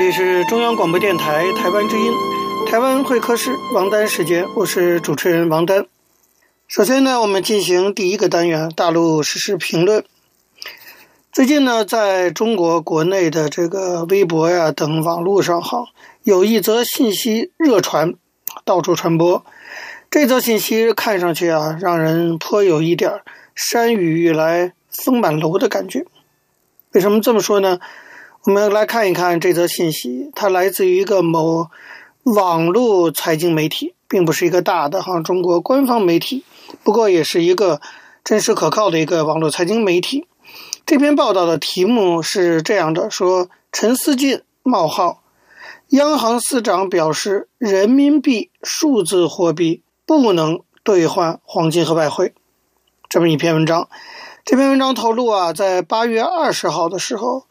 这里是中央广播电台台湾之音，台湾会客室王丹时间，我是主持人王丹。首先呢，我们进行第一个单元，大陆实时评论。最近呢，在中国国内的这个微博呀等网络上，哈，有一则信息热传，到处传播。这则信息看上去啊，让人颇有一点山雨欲来风满楼的感觉。为什么这么说呢？我们来看一看这则信息，它来自于一个某网络财经媒体，并不是一个大的哈中国官方媒体，不过也是一个真实可靠的一个网络财经媒体。这篇报道的题目是这样的：说陈思进冒号，央行司长表示，人民币数字货币不能兑换黄金和外汇。这么一篇文章，这篇文章透露啊，在八月二十号的时候。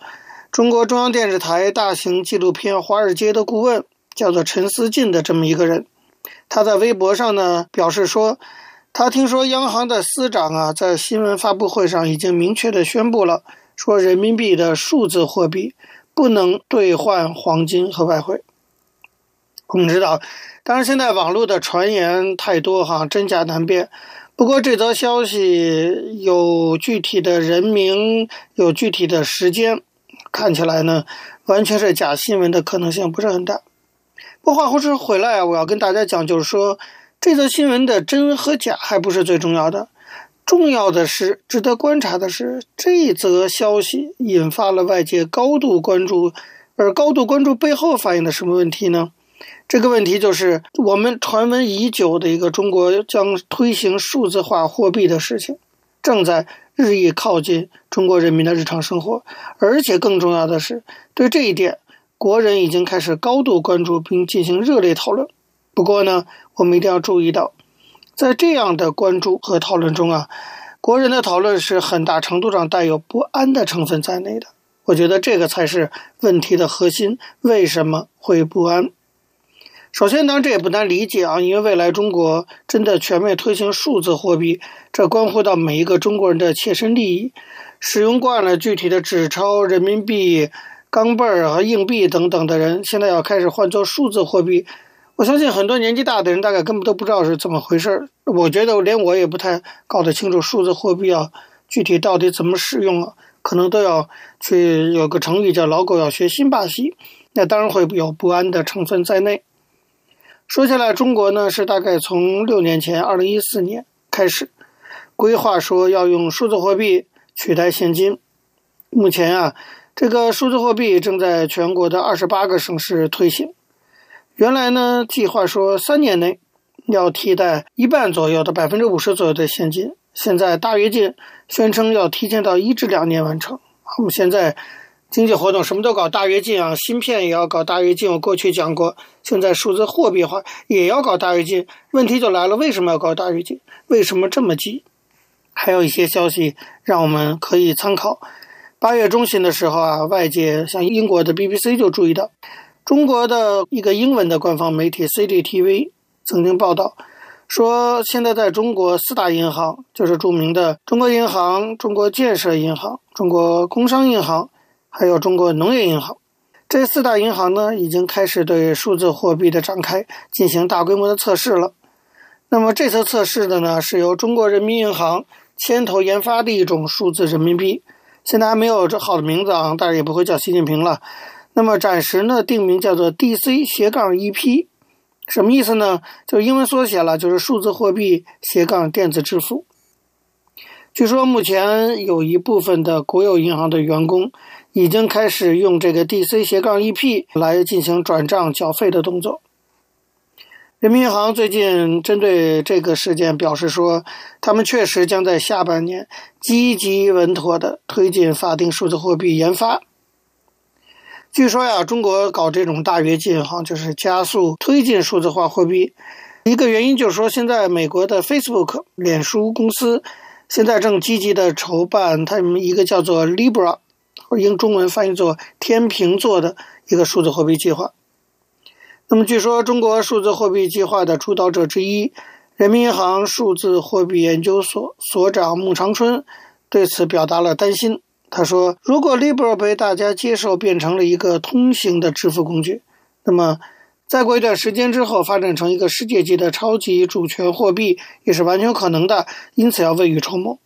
中国中央电视台大型纪录片《华尔街》的顾问叫做陈思进的这么一个人，他在微博上呢表示说，他听说央行的司长啊在新闻发布会上已经明确的宣布了，说人民币的数字货币不能兑换黄金和外汇。我们知道，当然现在网络的传言太多哈，真假难辨。不过这则消息有具体的人名，有具体的时间。看起来呢，完全是假新闻的可能性不是很大。不过话说回来啊，我要跟大家讲，就是说这则新闻的真和假还不是最重要的，重要的是值得观察的是，这则消息引发了外界高度关注，而高度关注背后反映的什么问题呢？这个问题就是我们传闻已久的一个中国将推行数字化货币的事情，正在。日益靠近中国人民的日常生活，而且更重要的是，对这一点，国人已经开始高度关注并进行热烈讨论。不过呢，我们一定要注意到，在这样的关注和讨论中啊，国人的讨论是很大程度上带有不安的成分在内的。我觉得这个才是问题的核心，为什么会不安？首先，当然这也不难理解啊，因为未来中国真的全面推行数字货币，这关乎到每一个中国人的切身利益。使用惯了具体的纸钞、人民币、钢儿和硬币等等的人，现在要开始换做数字货币，我相信很多年纪大的人大概根本都不知道是怎么回事儿。我觉得连我也不太搞得清楚数字货币啊具体到底怎么使用啊，可能都要去有个成语叫“老狗要学新把戏”，那当然会有不安的成分在内。说起来，中国呢是大概从六年前，二零一四年开始规划说要用数字货币取代现金。目前啊，这个数字货币正在全国的二十八个省市推行。原来呢，计划说三年内要替代一半左右的百分之五十左右的现金，现在大跃进宣称要提前到一至两年完成。我们现在。经济活动什么都搞大跃进啊，芯片也要搞大跃进。我过去讲过，现在数字货币化也要搞大跃进。问题就来了，为什么要搞大跃进？为什么这么急？还有一些消息让我们可以参考。八月中旬的时候啊，外界像英国的 BBC 就注意到，中国的一个英文的官方媒体 CCTV 曾经报道说，现在在中国四大银行，就是著名的中国银行、中国建设银行、中国工商银行。还有中国农业银行，这四大银行呢，已经开始对数字货币的展开进行大规模的测试了。那么这次测试的呢，是由中国人民银行牵头研发的一种数字人民币，现在还没有这好的名字啊，当然也不会叫习近平了。那么暂时呢，定名叫做 DC 斜杠 EP，什么意思呢？就是英文缩写了，就是数字货币斜杠电子支付。据说目前有一部分的国有银行的员工。已经开始用这个 DC 斜杠 EP 来进行转账缴费的动作。人民银行最近针对这个事件表示说，他们确实将在下半年积极稳妥地推进法定数字货币研发。据说呀，中国搞这种大跃进哈，就是加速推进数字化货币。一个原因就是说，现在美国的 Facebook 脸书公司现在正积极地筹办他们一个叫做 Libra，或者用中文翻译作“天秤座”的一个数字货币计划。那么，据说中国数字货币计划的主导者之一，人民银行数字货币研究所所长穆长春对此表达了担心。他说：“如果 Libra 被大家接受，变成了一个通行的支付工具，那么……”再过一段时间之后，发展成一个世界级的超级主权货币也是完全可能的，因此要未雨绸缪。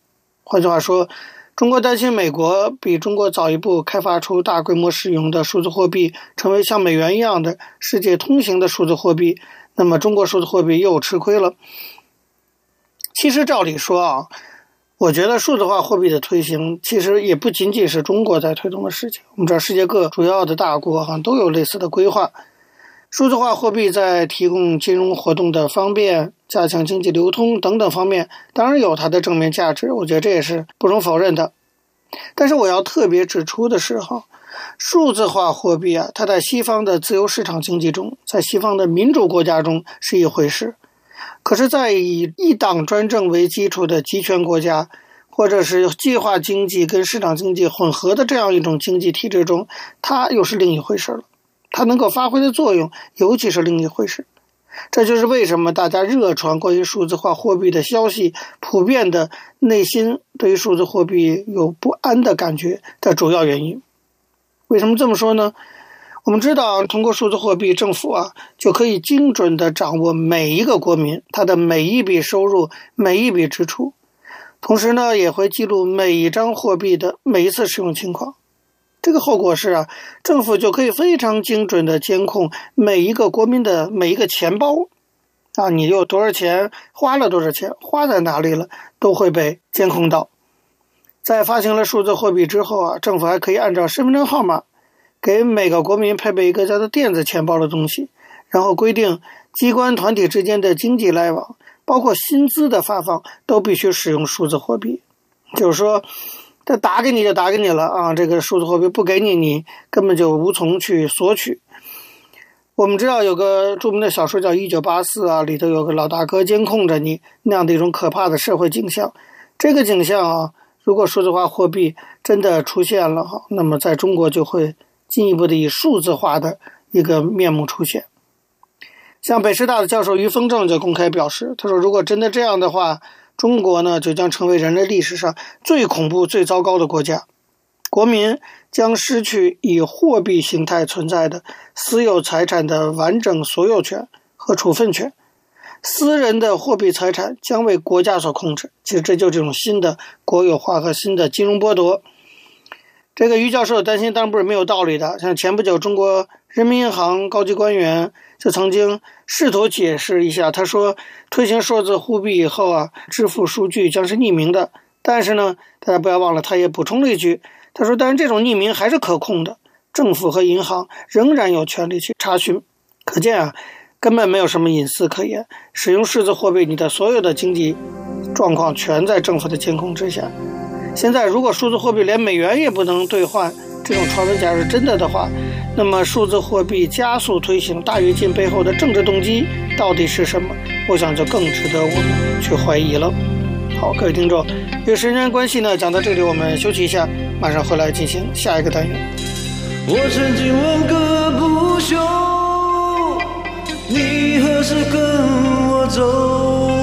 换句话说，中国担心美国比中国早一步开发出大规模使用的数字货币，成为像美元一样的世界通行的数字货币，那么中国数字货币又吃亏了。其实照理说啊，我觉得数字化货币的推行其实也不仅仅是中国在推动的事情。我们知道，世界各主要的大国好像都有类似的规划。数字化货币在提供金融活动的方便、加强经济流通等等方面，当然有它的正面价值，我觉得这也是不容否认的。但是我要特别指出的是，哈，数字化货币啊，它在西方的自由市场经济中，在西方的民主国家中是一回事，可是，在以一党专政为基础的集权国家，或者是计划经济跟市场经济混合的这样一种经济体制中，它又是另一回事了。它能够发挥的作用，尤其是另一回事。这就是为什么大家热传关于数字化货币的消息，普遍的内心对于数字货币有不安的感觉的主要原因。为什么这么说呢？我们知道，通过数字货币，政府啊就可以精准地掌握每一个国民他的每一笔收入、每一笔支出，同时呢，也会记录每一张货币的每一次使用情况。这个后果是啊，政府就可以非常精准地监控每一个国民的每一个钱包，啊，你有多少钱，花了多少钱，花在哪里了，都会被监控到。在发行了数字货币之后啊，政府还可以按照身份证号码，给每个国民配备一个叫做电子钱包的东西，然后规定机关团体之间的经济来往，包括薪资的发放，都必须使用数字货币，就是说。他打给你就打给你了啊！这个数字货币不给你，你根本就无从去索取。我们知道有个著名的小说叫《一九八四》啊，里头有个老大哥监控着你那样的一种可怕的社会景象。这个景象啊，如果数字化货币真的出现了哈，那么在中国就会进一步的以数字化的一个面目出现。像北师大的教授于峰正就公开表示，他说：“如果真的这样的话。”中国呢，就将成为人类历史上最恐怖、最糟糕的国家。国民将失去以货币形态存在的私有财产的完整所有权和处分权，私人的货币财产将为国家所控制。其实，这就是这种新的国有化和新的金融剥夺。这个于教授的担心当然不是没有道理的。像前不久，中国人民银行高级官员就曾经试图解释一下，他说，推行数字货币以后啊，支付数据将是匿名的。但是呢，大家不要忘了，他也补充了一句，他说，但是这种匿名还是可控的，政府和银行仍然有权利去查询。可见啊，根本没有什么隐私可言。使用数字货币，你的所有的经济状况全在政府的监控之下。现在，如果数字货币连美元也不能兑换，这种传闻假如是真的的话，那么数字货币加速推行大跃进背后的政治动机到底是什么？我想就更值得我们去怀疑了。好，各位听众，因为时间关系呢，讲到这里我们休息一下，马上回来进行下一个单元。我曾经问个不休，你何时跟我走？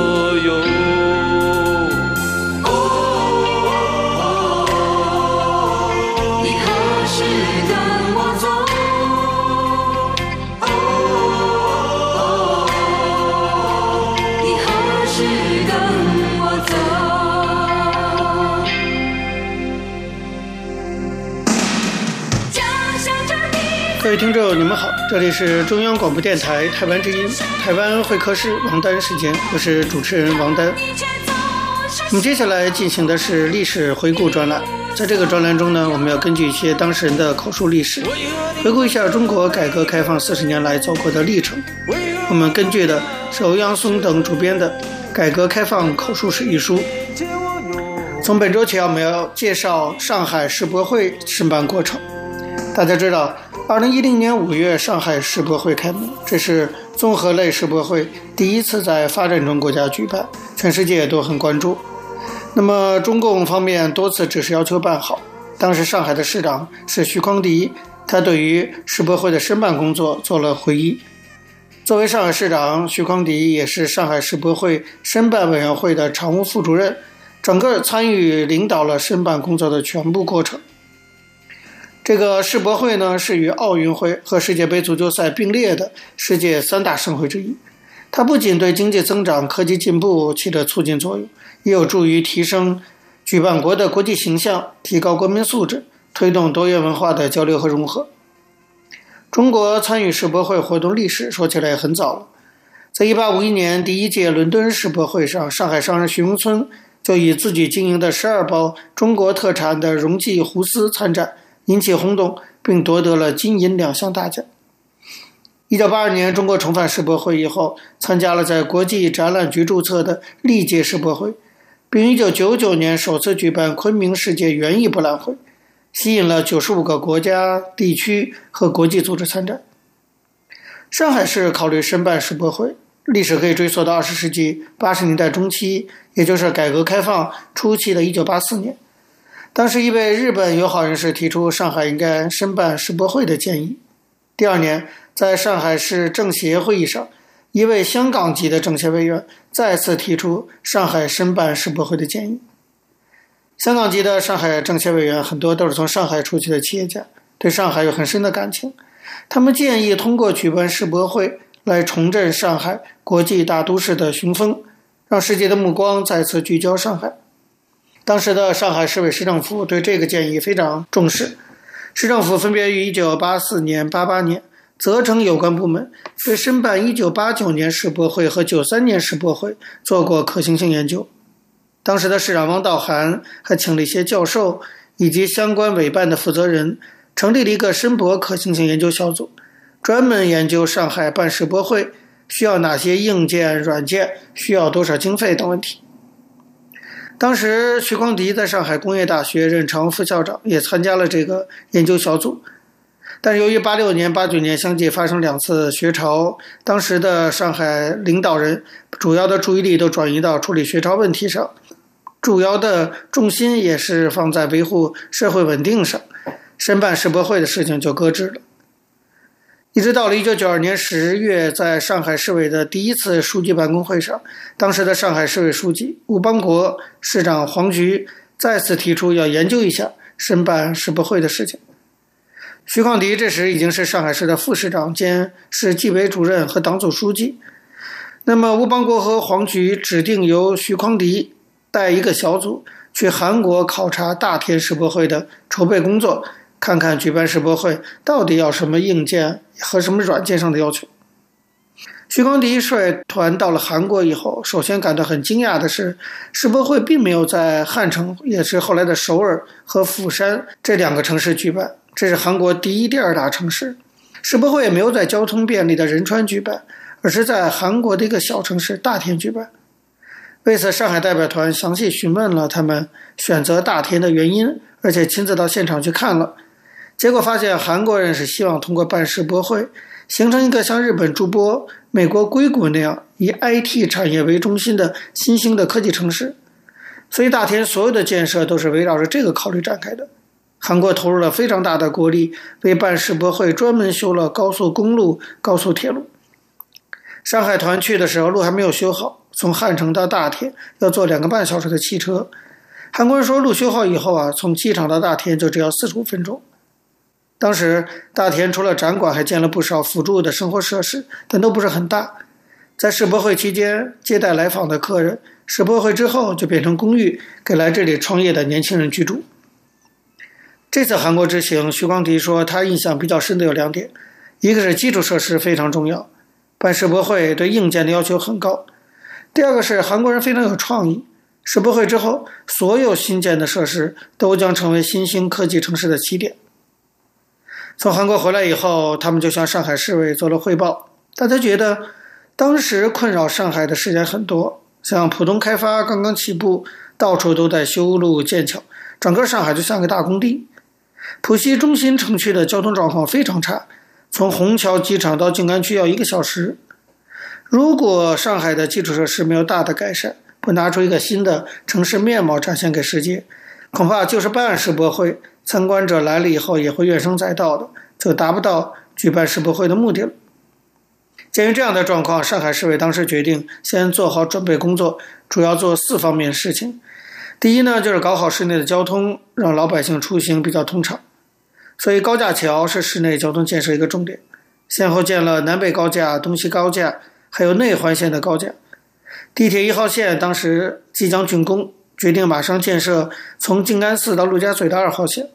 听众，你们好，这里是中央广播电台台湾之音，台湾会客室王丹时间，我是主持人王丹。我们接下来进行的是历史回顾专栏，在这个专栏中呢，我们要根据一些当事人的口述历史，回顾一下中国改革开放四十年来走过的历程。我们根据的是欧阳松等主编的《改革开放口述史》一书。从本周起，我们要介绍上海世博会申办过程。大家知道，二零一零年五月，上海世博会开幕，这是综合类世博会第一次在发展中国家举办，全世界都很关注。那么，中共方面多次指示要求办好。当时上海的市长是徐匡迪，他对于世博会的申办工作做了回忆。作为上海市长，徐匡迪也是上海世博会申办委员会的常务副主任，整个参与领导了申办工作的全部过程。这个世博会呢，是与奥运会和世界杯足球赛并列的世界三大盛会之一。它不仅对经济增长、科技进步起着促进作用，也有助于提升举办国的国际形象，提高国民素质，推动多元文化的交流和融合。中国参与世博会活动历史说起来也很早了，在1851年第一届伦敦世博会上，上海商人徐荣村就以自己经营的十二包中国特产的荣记胡丝参展，引起轰动，并夺得了金银两项大奖。一九八二年，中国重返世博会以后，参加了在国际展览局注册的历届世博会，并一九九九年首次举办昆明世界园艺博览会，吸引了九十五个国家、地区和国际组织参展。上海市考虑申办世博会，历史可以追溯到二十世纪八十年代中期，也就是改革开放初期的一九八四年。当时，一位日本友好人士提出上海应该申办世博会的建议。第二年，在上海市政协会议上，一位香港籍的政协委员再次提出上海申办世博会的建议。香港籍的上海政协委员很多都是从上海出去的企业家，对上海有很深的感情。他们建议通过举办世博会来重振上海国际大都市的雄风，让世界的目光再次聚焦上海。当时的上海市委市政府对这个建议非常重视。市政府分别于1984年、88年责成有关部门对申办1989年世博会和93年世博会做过可行性研究。当时的市长汪道涵还请了一些教授以及相关委办的负责人，成立了一个申博可行性研究小组，专门研究上海办世博会需要哪些硬件、软件，需要多少经费等问题。当时，徐匡迪在上海工业大学任常务副校长，也参加了这个研究小组。但由于八六年、八九年相继发生两次学潮，当时的上海领导人主要的注意力都转移到处理学潮问题上，主要的重心也是放在维护社会稳定上，申办世博会的事情就搁置了。一直到了一九九二年十月，在上海市委的第一次书记办公会上，当时的上海市委书记吴邦国、市长黄菊再次提出要研究一下申办世博会的事情。徐匡迪这时已经是上海市的副市长兼市纪委主任和党组书记。那么，吴邦国和黄菊指定由徐匡迪带一个小组去韩国考察大田世博会的筹备工作。看看举办世博会到底要什么硬件和什么软件上的要求。徐光迪率团到了韩国以后，首先感到很惊讶的是，世博会并没有在汉城，也是后来的首尔和釜山这两个城市举办，这是韩国第一、第二大城市。世博会也没有在交通便利的仁川举办，而是在韩国的一个小城市大田举办。为此，上海代表团详细询问了他们选择大田的原因，而且亲自到现场去看了。结果发现，韩国人是希望通过办世博会，形成一个像日本筑波、美国硅谷那样以 IT 产业为中心的新兴的科技城市。所以，大田所有的建设都是围绕着这个考虑展开的。韩国投入了非常大的国力，为办世博会专门修了高速公路、高速铁路。上海团去的时候，路还没有修好，从汉城到大田要坐两个半小时的汽车。韩国人说，路修好以后啊，从机场到大田就只要四十五分钟。当时大田除了展馆，还建了不少辅助的生活设施，但都不是很大。在世博会期间接待来访的客人，世博会之后就变成公寓，给来这里创业的年轻人居住。这次韩国之行，徐光迪说他印象比较深的有两点，一个是基础设施非常重要，办世博会对硬件的要求很高；第二个是韩国人非常有创意，世博会之后，所有新建的设施都将成为新兴科技城市的起点。从韩国回来以后，他们就向上海市委做了汇报。大家觉得，当时困扰上海的事件很多，像浦东开发刚刚起步，到处都在修路建桥，整个上海就像个大工地。浦西中心城区的交通状况非常差，从虹桥机场到静安区要一个小时。如果上海的基础设施没有大的改善，不拿出一个新的城市面貌展现给世界，恐怕就是办世博会，参观者来了以后也会怨声载道的，就达不到举办世博会的目的了。鉴于这样的状况，上海市委当时决定先做好准备工作，主要做四方面事情。第一呢，就是搞好市内的交通，让老百姓出行比较通畅。所以高架桥是市内交通建设一个重点，先后建了南北高架、东西高架，还有内环线的高架。地铁一号线当时即将竣工，决定马上建设从静安寺到陆家嘴的二号线。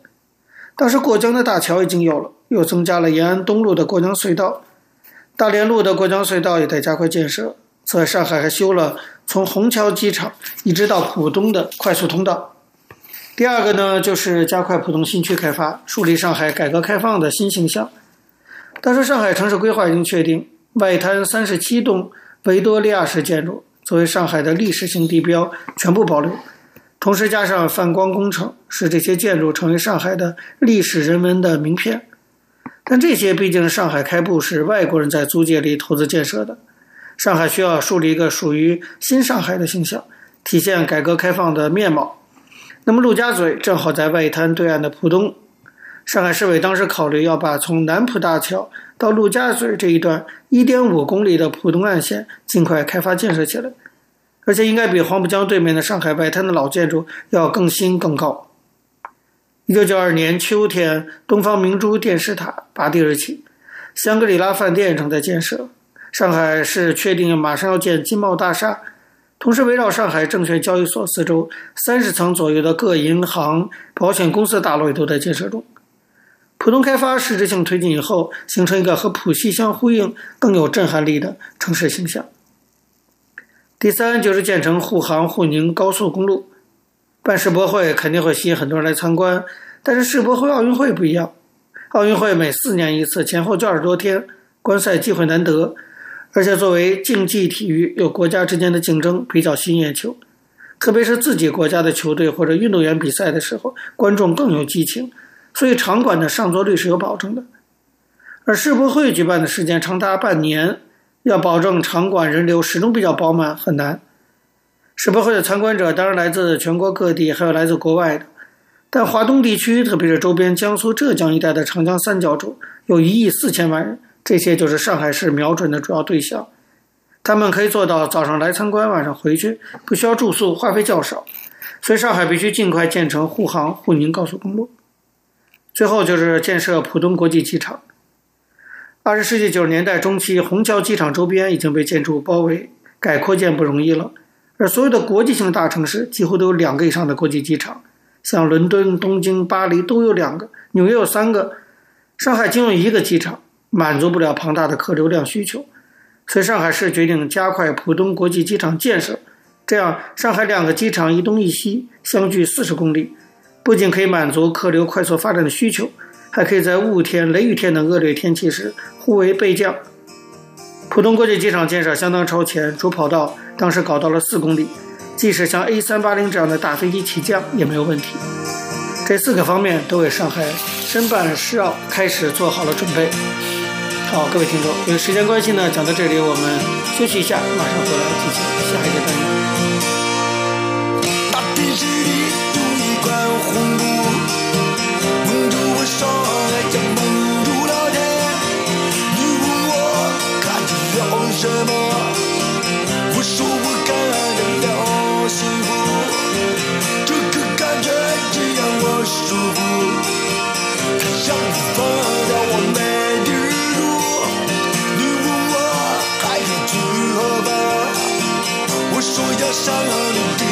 当时过江的大桥已经有了，又增加了延安东路的过江隧道。大连路的过江隧道也在加快建设。此外，上海还修了从虹桥机场一直到浦东的快速通道。第二个呢，就是加快浦东新区开发，树立上海改革开放的新形象。当时上海城市规划已经确定，外滩三十七栋维多利亚式建筑作为上海的历史性地标，全部保留。同时加上泛光工程，使这些建筑成为上海的历史人文的名片。但这些毕竟上海开埠时外国人在租界里投资建设的，上海需要树立一个属于新上海的形象，体现改革开放的面貌。那么陆家嘴正好在外滩对岸的浦东，上海市委当时考虑要把从南浦大桥到陆家嘴这一段1.5公里的浦东岸线尽快开发建设起来，而且应该比黄浦江对面的上海外滩的老建筑要更新更高。一九九二年秋天，东方明珠电视塔拔地而起，香格里拉饭店正在建设。上海市确定马上要建金茂大厦，同时围绕上海证券交易所四周三十层左右的各银行、保险公司大楼也都在建设中。浦东开发实质性推进以后，形成一个和浦西相呼应、更有震撼力的城市形象。第三就是建成沪杭沪宁高速公路。办世博会肯定会吸引很多人来参观，但是世博会、奥运会不一样。奥运会每四年一次，前后就二十多天，观赛机会难得，而且作为竞技体育，有国家之间的竞争，比较吸引眼球。特别是自己国家的球队或者运动员比赛的时候，观众更有激情，所以场馆的上座率是有保证的。而世博会举办的时间长达半年，要保证场馆人流始终比较饱满，很难。世博会的参观者当然来自全国各地，还有来自国外的。但华东地区，特别是周边江苏、浙江一带的长江三角洲，有一亿四千万人，这些就是上海市瞄准的主要对象。他们可以做到早上来参观，晚上回去，不需要住宿，花费较少。所以上海必须尽快建成沪杭沪宁高速公路。最后就是建设浦东国际机场。二十世纪九十年代中期，虹桥机场周边已经被建筑包围，改扩建不容易了。而所有的国际性大城市几乎都有两个以上的国际机场，像伦敦、东京、巴黎都有两个，纽约有三个，上海仅有一个机场，满足不了庞大的客流量需求，所以上海市决定加快浦东国际机场建设，这样上海两个机场一东一西，相距四十公里，不仅可以满足客流快速发展的需求，还可以在雾天、雷雨天等恶劣天气时互为备降。浦东国际机场建设相当超前，主跑道当时搞到了四公里，即使像 A380 这样的大飞机起降也没有问题。这四个方面都为上海申办世奥开始做好了准备。好，各位听众，因为时间关系呢，讲到这里我们休息一下，马上回来进行下一个单元。什么？我说我感觉了幸福，这个感觉只让我舒服，它让我放掉我没地住。你问我还要去何方？我说要上你的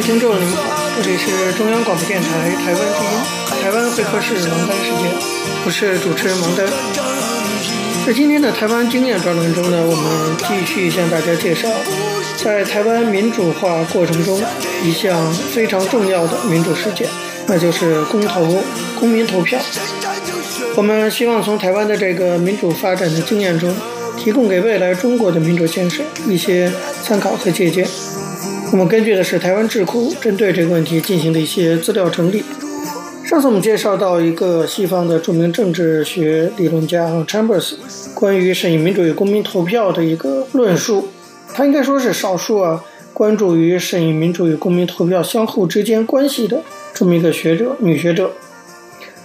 位听众您好，这里是中央广播电台台湾之音，台湾会客室王丹时间，我是主持人王丹。在今天的台湾经验专栏中呢，我们继续向大家介绍，在台湾民主化过程中一项非常重要的民主事件，那就是公投、公民投票。我们希望从台湾的这个民主发展的经验中，提供给未来中国的民主建设一些参考和借鉴。我们根据的是台湾智库针对这个问题进行的一些资料整理。上次我们介绍到一个西方的著名政治学理论家 Chambers 关于审议民主与公民投票的一个论述，他应该说是少数啊关注于审议民主与公民投票相互之间关系的这么一个学者，女学者。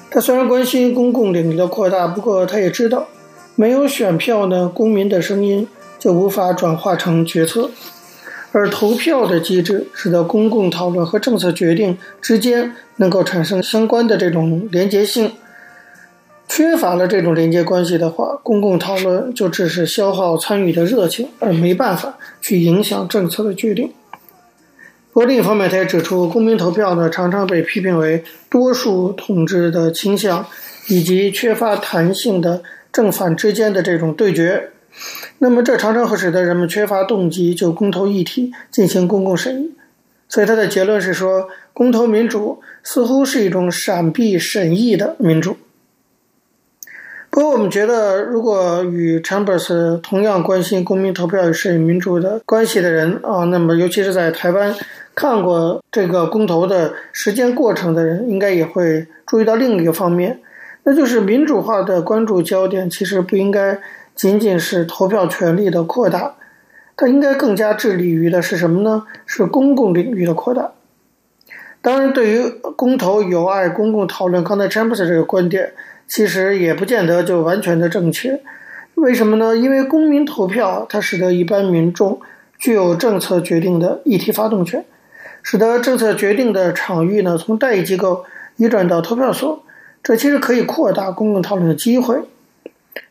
他虽然关心公共领域的扩大，不过他也知道，没有选票呢，公民的声音就无法转化成决策。而投票的机制使得公共讨论和政策决定之间能够产生相关的这种连接性。缺乏了这种连接关系的话，公共讨论就只是消耗参与的热情，而没办法去影响政策的决定。不过另一方面，他也指出，公民投票呢常常被批评为多数统治的倾向，以及缺乏弹性的正反之间的这种对决。那么，这常常会使得人们缺乏动机就公投议题进行公共审议。所以，他的结论是说，公投民主似乎是一种闪避审议的民主。不过，我们觉得，如果与 Chambers 同样关心公民投票与审议民主的关系的人啊，那么尤其是在台湾看过这个公投的实践过程的人，应该也会注意到另一个方面，那就是民主化的关注焦点其实不应该。仅仅是投票权利的扩大，它应该更加致力于的是什么呢？是公共领域的扩大。当然，对于公投有碍公共讨论，刚才詹姆斯这个观点其实也不见得就完全的正确。为什么呢？因为公民投票它使得一般民众具有政策决定的议题发动权，使得政策决定的场域呢从代议机构移转到投票所，这其实可以扩大公共讨论的机会。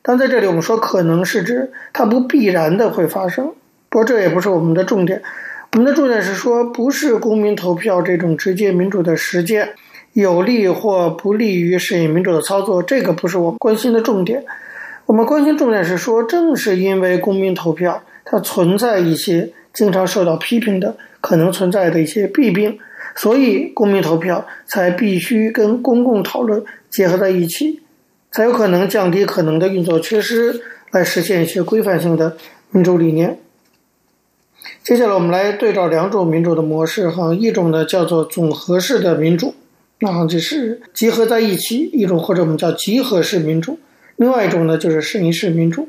但在这里，我们说可能是指它不必然的会发生，不过这也不是我们的重点。我们的重点是说，不是公民投票这种直接民主的实践有利或不利于审议民主的操作，这个不是我们关心的重点。我们关心重点是说，正是因为公民投票它存在一些经常受到批评的可能存在的一些弊病，所以公民投票才必须跟公共讨论结合在一起。才有可能降低可能的运作缺失，来实现一些规范性的民主理念。接下来，我们来对照两种民主的模式，哈，一种呢叫做总和式的民主，那就是集合在一起；一种或者我们叫集合式民主。另外一种呢就是审议式民主。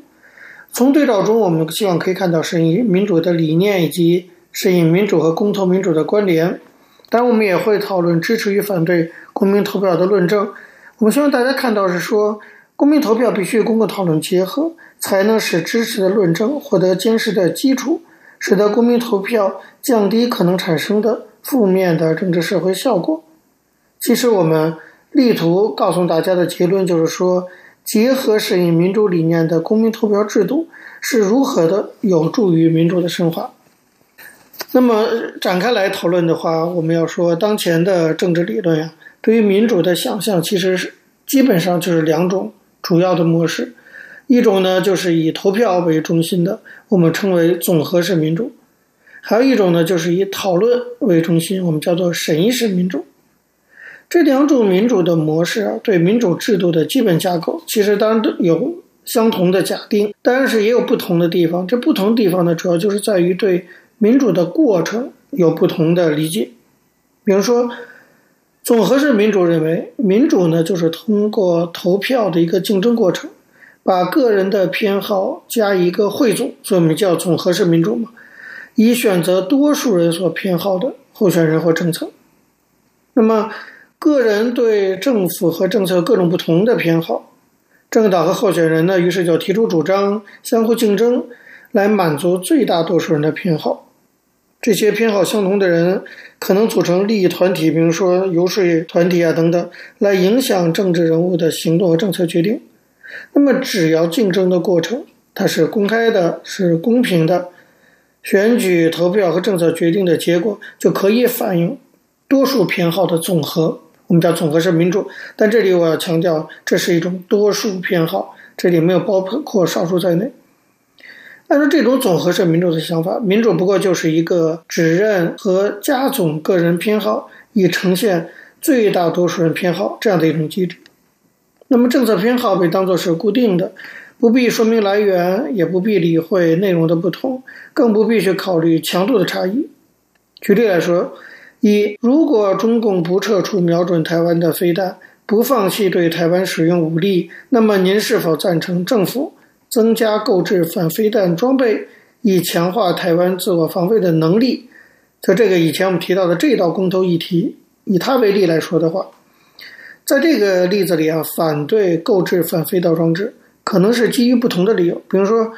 从对照中，我们希望可以看到审议民主的理念以及审议民主和公投民主的关联。当然，我们也会讨论支持与反对公民投票的论证。我希望大家看到是说，公民投票必须与公共讨论结合，才能使知识的论证获得坚实的基础，使得公民投票降低可能产生的负面的政治社会效果。其实，我们力图告诉大家的结论就是说，结合审议民主理念的公民投票制度是如何的有助于民主的深化。那么展开来讨论的话，我们要说当前的政治理论呀。对于民主的想象，其实是基本上就是两种主要的模式，一种呢就是以投票为中心的，我们称为总和式民主；还有一种呢就是以讨论为中心，我们叫做审议式民主。这两种民主的模式啊，对民主制度的基本架构，其实当然都有相同的假定，但是也有不同的地方。这不同地方呢，主要就是在于对民主的过程有不同的理解，比如说。总和式民主认为，民主呢就是通过投票的一个竞争过程，把个人的偏好加一个汇总，所以我们叫总和式民主嘛，以选择多数人所偏好的候选人或政策。那么，个人对政府和政策各种不同的偏好，政党和候选人呢，于是就提出主张，相互竞争，来满足最大多数人的偏好。这些偏好相同的人可能组成利益团体，比如说游说团体啊等等，来影响政治人物的行动和政策决定。那么，只要竞争的过程它是公开的、是公平的，选举投票和政策决定的结果就可以反映多数偏好的总和，我们叫总和是民主。但这里我要强调，这是一种多数偏好，这里没有包括少数在内。按照这种总和式民主的想法，民主不过就是一个指认和加总个人偏好，以呈现最大多数人偏好这样的一种机制。那么政策偏好被当作是固定的。不必说明来源，也不必理会内容的不同，更不必去考虑强度的差异。举例来说，一，如果中共不撤出瞄准台湾的飞弹，不放弃对台湾使用武力，那么您是否赞成政府增加购置反飞弹装备，以强化台湾自我防卫的能力？就这个以前我们提到的这道公投议题，以它为例来说的话，在这个例子里啊，反对购置反飞弹装置。可能是基于不同的理由，比如说，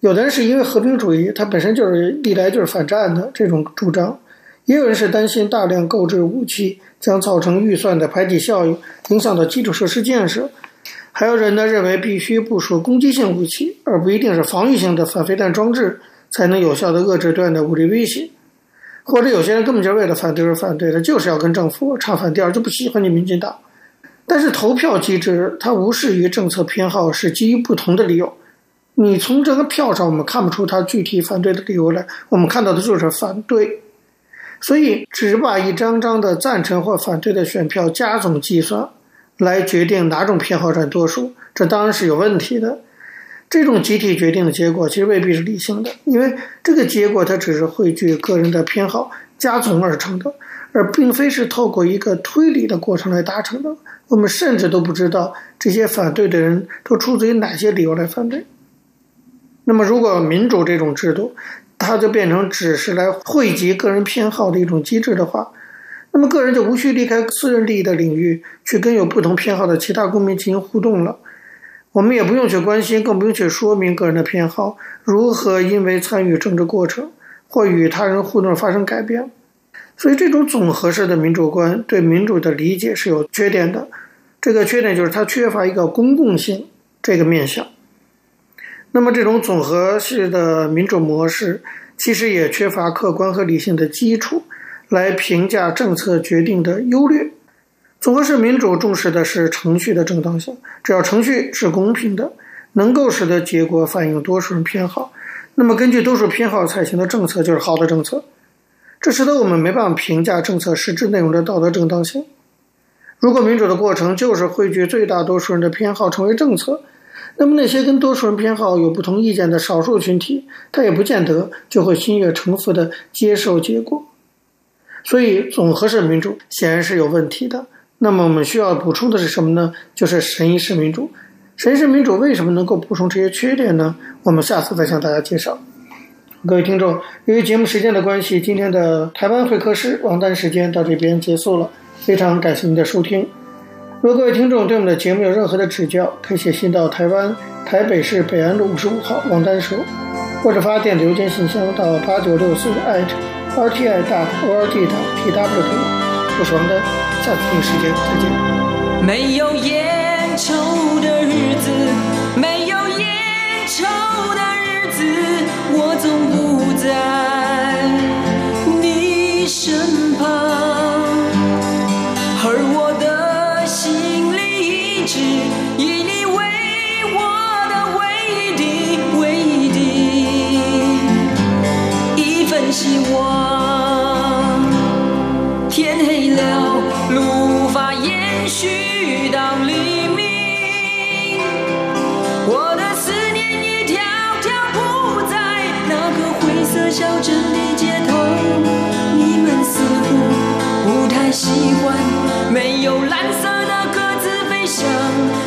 有的人是因为和平主义，他本身就是历来就是反战的这种主张；也有人是担心大量购置武器将造成预算的排挤效应，影响到基础设施建设；还有人呢认为必须部署攻击性武器，而不一定是防御性的反飞弹装置，才能有效地遏制对岸的武力威胁；或者有些人根本就是为了反对而反对的，就是要跟政府唱反调，就不喜欢你民进党。但是投票机制它无视于政策偏好，是基于不同的理由。你从这个票上我们看不出他具体反对的理由来，我们看到的就是反对。所以只把一张张的赞成或反对的选票加总计算，来决定哪种偏好占多数，这当然是有问题的。这种集体决定的结果其实未必是理性的，因为这个结果它只是汇聚个人的偏好加总而成的，而并非是透过一个推理的过程来达成的。我们甚至都不知道这些反对的人都出自于哪些理由来反对。那么，如果民主这种制度，它就变成只是来汇集个人偏好的一种机制的话，那么个人就无需离开私人利益的领域，去跟有不同偏好的其他公民进行互动了。我们也不用去关心，更不用去说明个人的偏好如何因为参与政治过程或与他人互动发生改变。所以，这种总和式的民主观对民主的理解是有缺点的。这个缺点就是它缺乏一个公共性这个面向。那么，这种总和式的民主模式其实也缺乏客观和理性的基础来评价政策决定的优劣。总和式民主重视的是程序的正当性，只要程序是公平的，能够使得结果反映多数人偏好，那么根据多数偏好采行的政策就是好的政策。这使得我们没办法评价政策实质内容的道德正当性。如果民主的过程就是汇聚最大多数人的偏好成为政策，那么那些跟多数人偏好有不同意见的少数群体，他也不见得就会心悦诚服地接受结果。所以，总和式民主显然是有问题的。那么，我们需要补充的是什么呢？就是审议式民主。审议式民主为什么能够补充这些缺点呢？我们下次再向大家介绍。各位听众，由于节目时间的关系，今天的台湾会客室王丹时间到这边结束了。非常感谢您的收听。如果各位听众对我们的节目有任何的指教，可以写信到台湾台北市北安路五十五号王丹说，或者发电子邮件信箱到八九六四 @rti 大 org 大 tw。我是王丹，下次同一时间再见。没有烟抽喜欢没有蓝色的鸽子飞翔。